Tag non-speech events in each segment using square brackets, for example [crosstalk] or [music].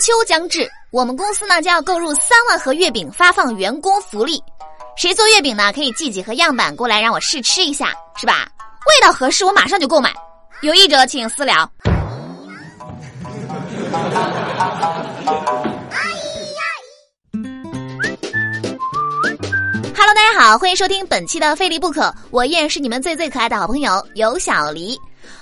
秋将至，我们公司呢将要购入三万盒月饼，发放员工福利。谁做月饼呢？可以寄几盒样板过来让我试吃一下，是吧？味道合适，我马上就购买。有意者请私聊。Hello，大家好，欢迎收听本期的《非离不可》，我依然是你们最最可爱的好朋友有小黎。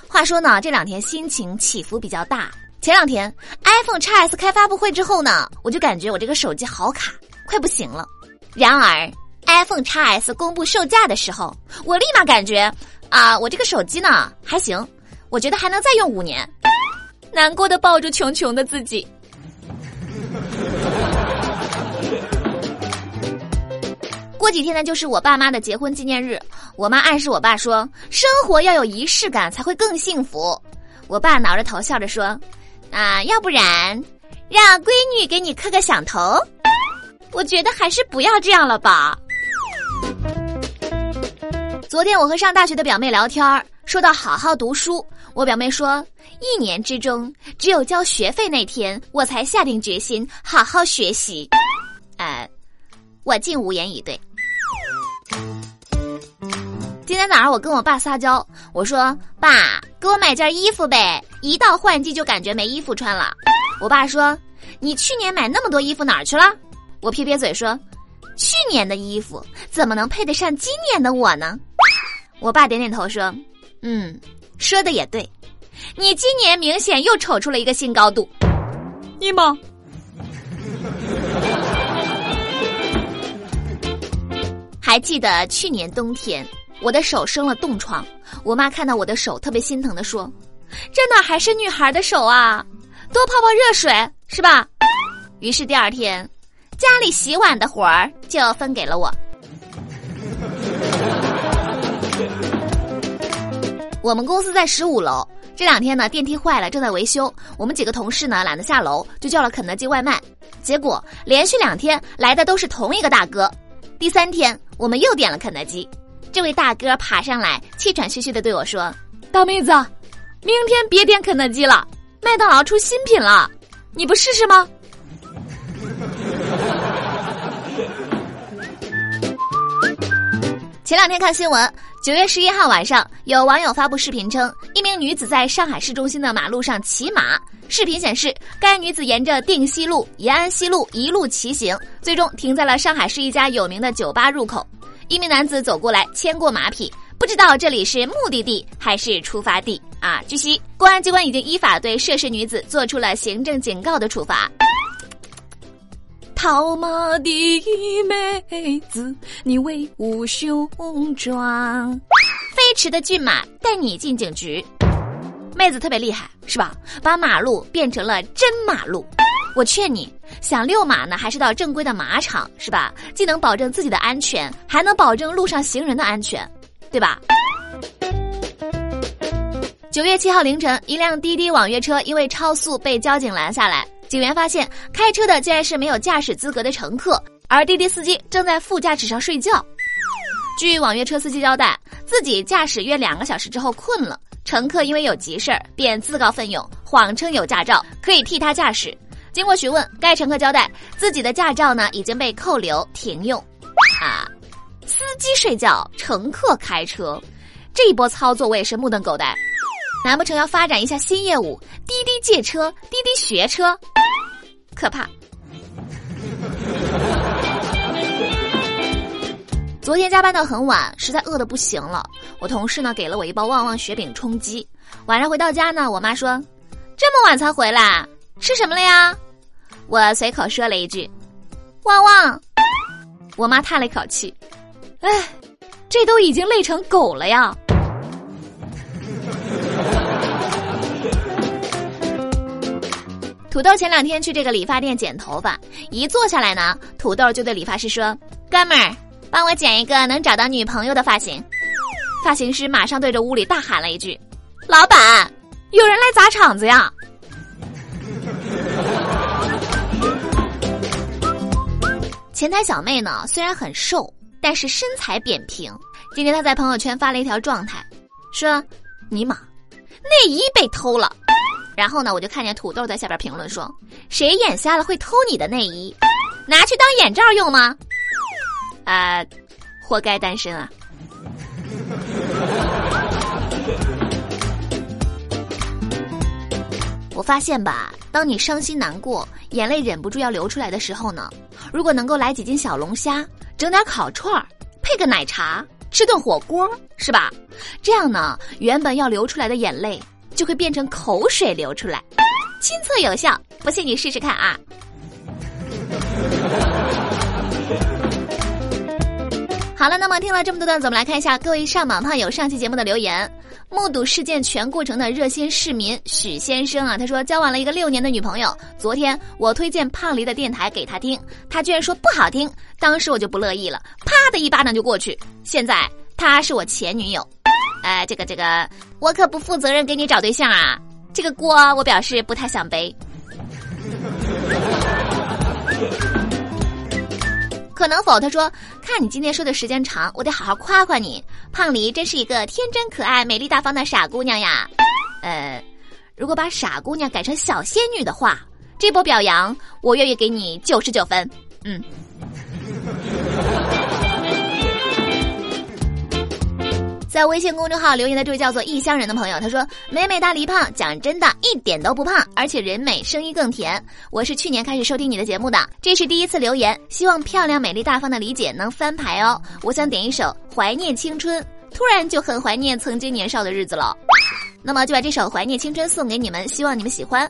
话说呢，这两天心情起伏比较大。前两天 iPhone X S 开发布会之后呢，我就感觉我这个手机好卡，快不行了。然而 iPhone X S 公布售价的时候，我立马感觉啊，我这个手机呢还行，我觉得还能再用五年。难过的抱住穷穷的自己。[laughs] 过几天呢，就是我爸妈的结婚纪念日。我妈暗示我爸说，生活要有仪式感才会更幸福。我爸挠着头笑着说。啊，要不然让闺女给你磕个响头？我觉得还是不要这样了吧。昨天我和上大学的表妹聊天说到好好读书，我表妹说，一年之中只有交学费那天，我才下定决心好好学习。呃，我竟无言以对。今天早上我跟我爸撒娇，我说：“爸，给我买件衣服呗！一到换季就感觉没衣服穿了。”我爸说：“你去年买那么多衣服哪儿去了？”我撇撇嘴说：“去年的衣服怎么能配得上今年的我呢？”我爸点点头说：“嗯，说的也对，你今年明显又丑出了一个新高度。”你吗？还记得去年冬天？我的手生了冻疮，我妈看到我的手特别心疼的说：“这哪还是女孩的手啊？多泡泡热水是吧？”于是第二天，家里洗碗的活儿就分给了我。我们公司在十五楼，这两天呢电梯坏了，正在维修。我们几个同事呢懒得下楼，就叫了肯德基外卖。结果连续两天来的都是同一个大哥。第三天我们又点了肯德基。这位大哥爬上来，气喘吁吁的对我说：“大妹子，明天别点肯德基了，麦当劳出新品了，你不试试吗？” [laughs] 前两天看新闻，九月十一号晚上，有网友发布视频称，一名女子在上海市中心的马路上骑马。视频显示，该女子沿着定西路、延安西路一路骑行，最终停在了上海市一家有名的酒吧入口。一名男子走过来，牵过马匹，不知道这里是目的地还是出发地啊！据悉，公安机关已经依法对涉事女子做出了行政警告的处罚。套马的妹子，你威武雄壮，飞驰的骏马带你进警局。妹子特别厉害，是吧？把马路变成了真马路。我劝你，想遛马呢，还是到正规的马场，是吧？既能保证自己的安全，还能保证路上行人的安全，对吧？九月七号凌晨，一辆滴滴网约车因为超速被交警拦下来，警员发现开车的竟然是没有驾驶资格的乘客，而滴滴司机正在副驾驶上睡觉。据网约车司机交代，自己驾驶约两个小时之后困了，乘客因为有急事儿，便自告奋勇，谎称有驾照可以替他驾驶。经过询问，该乘客交代自己的驾照呢已经被扣留停用。啊，司机睡觉，乘客开车，这一波操作我也是目瞪口呆。难不成要发展一下新业务？滴滴借车，滴滴学车，可怕。昨天加班到很晚，实在饿得不行了。我同事呢给了我一包旺旺雪饼充饥。晚上回到家呢，我妈说：“这么晚才回来，吃什么了呀？”我随口说了一句：“旺旺。”我妈叹了一口气：“哎，这都已经累成狗了呀。”土豆前两天去这个理发店剪头发，一坐下来呢，土豆就对理发师说：“哥们儿，帮我剪一个能找到女朋友的发型。”发型师马上对着屋里大喊了一句：“老板，有人来砸场子呀！” [laughs] 前台小妹呢，虽然很瘦，但是身材扁平。今天她在朋友圈发了一条状态，说：“尼玛，内衣被偷了。”然后呢，我就看见土豆在下边评论说：“谁眼瞎了会偷你的内衣，拿去当眼罩用吗？”啊，活该单身啊！我发现吧，当你伤心难过、眼泪忍不住要流出来的时候呢，如果能够来几斤小龙虾，整点烤串儿，配个奶茶，吃顿火锅，是吧？这样呢，原本要流出来的眼泪。就会变成口水流出来，亲测有效，不信你试试看啊！好了，那么听了这么多段子，我们来看一下各位上榜胖友上期节目的留言。目睹事件全过程的热心市民许先生啊，他说交往了一个六年的女朋友，昨天我推荐胖梨的电台给他听，他居然说不好听，当时我就不乐意了，啪的一巴掌就过去。现在他是我前女友。哎，这个这个，我可不负责任给你找对象啊！这个锅我表示不太想背。可能否？他说：“看你今天说的时间长，我得好好夸夸你。胖梨真是一个天真可爱、美丽大方的傻姑娘呀。”呃，如果把傻姑娘改成小仙女的话，这波表扬我愿意给你九十九分。嗯。在微信公众号留言的这位叫做异乡人的朋友，他说：“美美大梨胖，讲真的，一点都不胖，而且人美，声音更甜。我是去年开始收听你的节目的，这是第一次留言，希望漂亮、美丽、大方的李姐能翻牌哦。我想点一首《怀念青春》，突然就很怀念曾经年少的日子了。那么就把这首《怀念青春》送给你们，希望你们喜欢。”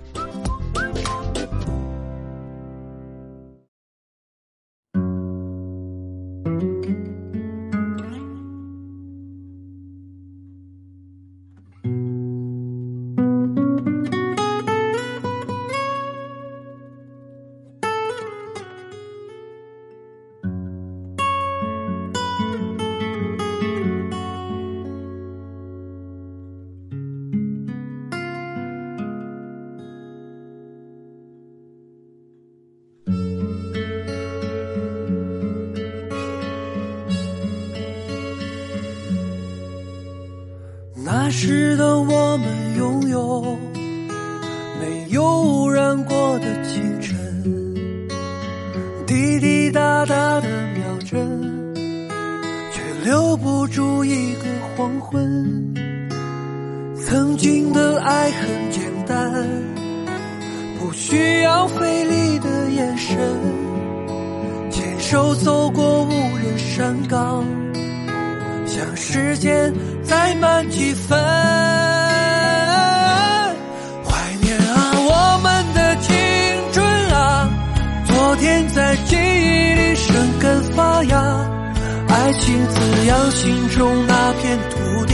值得我们拥有没有污染过的清晨，滴滴答答的秒针，却留不住一个黄昏。曾经的爱很简单，不需要费力的眼神，牵手走过无人山岗。让时间再慢几分，怀念啊，我们的青春啊，昨天在记忆里生根发芽，爱情滋养心中那片土地，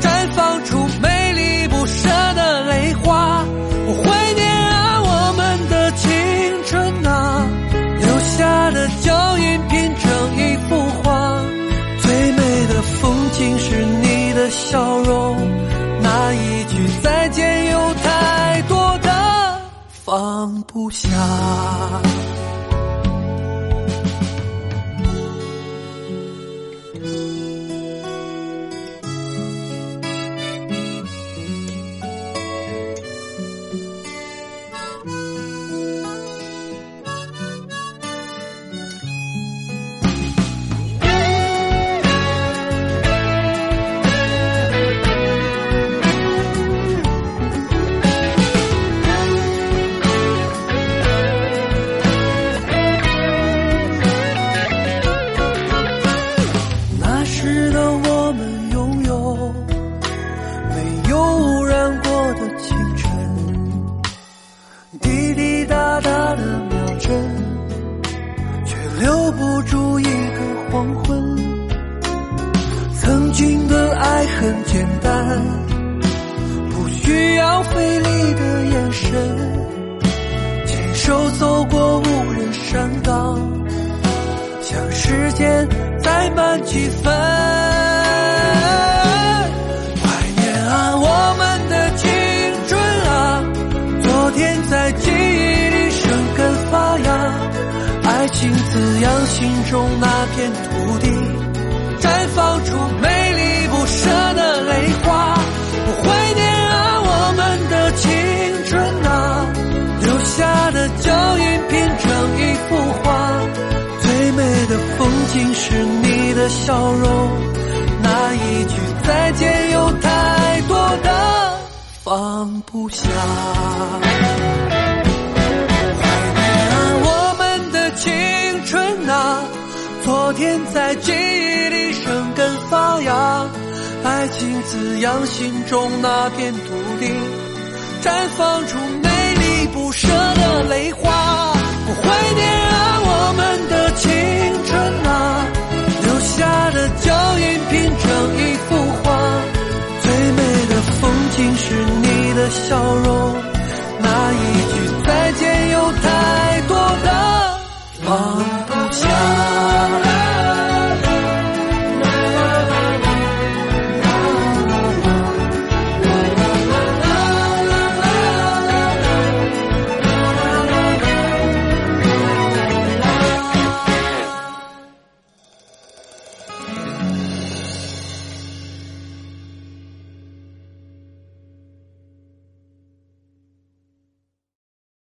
绽放出美丽不舍的泪花。我怀念啊，我们的青春啊，留下的脚印拼成一幅画。最美的风景是笑容，那一句再见有太多的放不下。要费力的眼神牵手走过无人山岗向时间再慢几分。怀念啊我们的青春啊昨天在记忆里生根发芽爱情滋养心中那片土地绽放出美幅画。最美的风景是你的笑容，那一句再见有太多的放不下。怀念啊，我们的青春啊昨天在记忆里生根发芽，爱情滋养心中那片土地，绽放出美丽不舍的泪花。的笑容。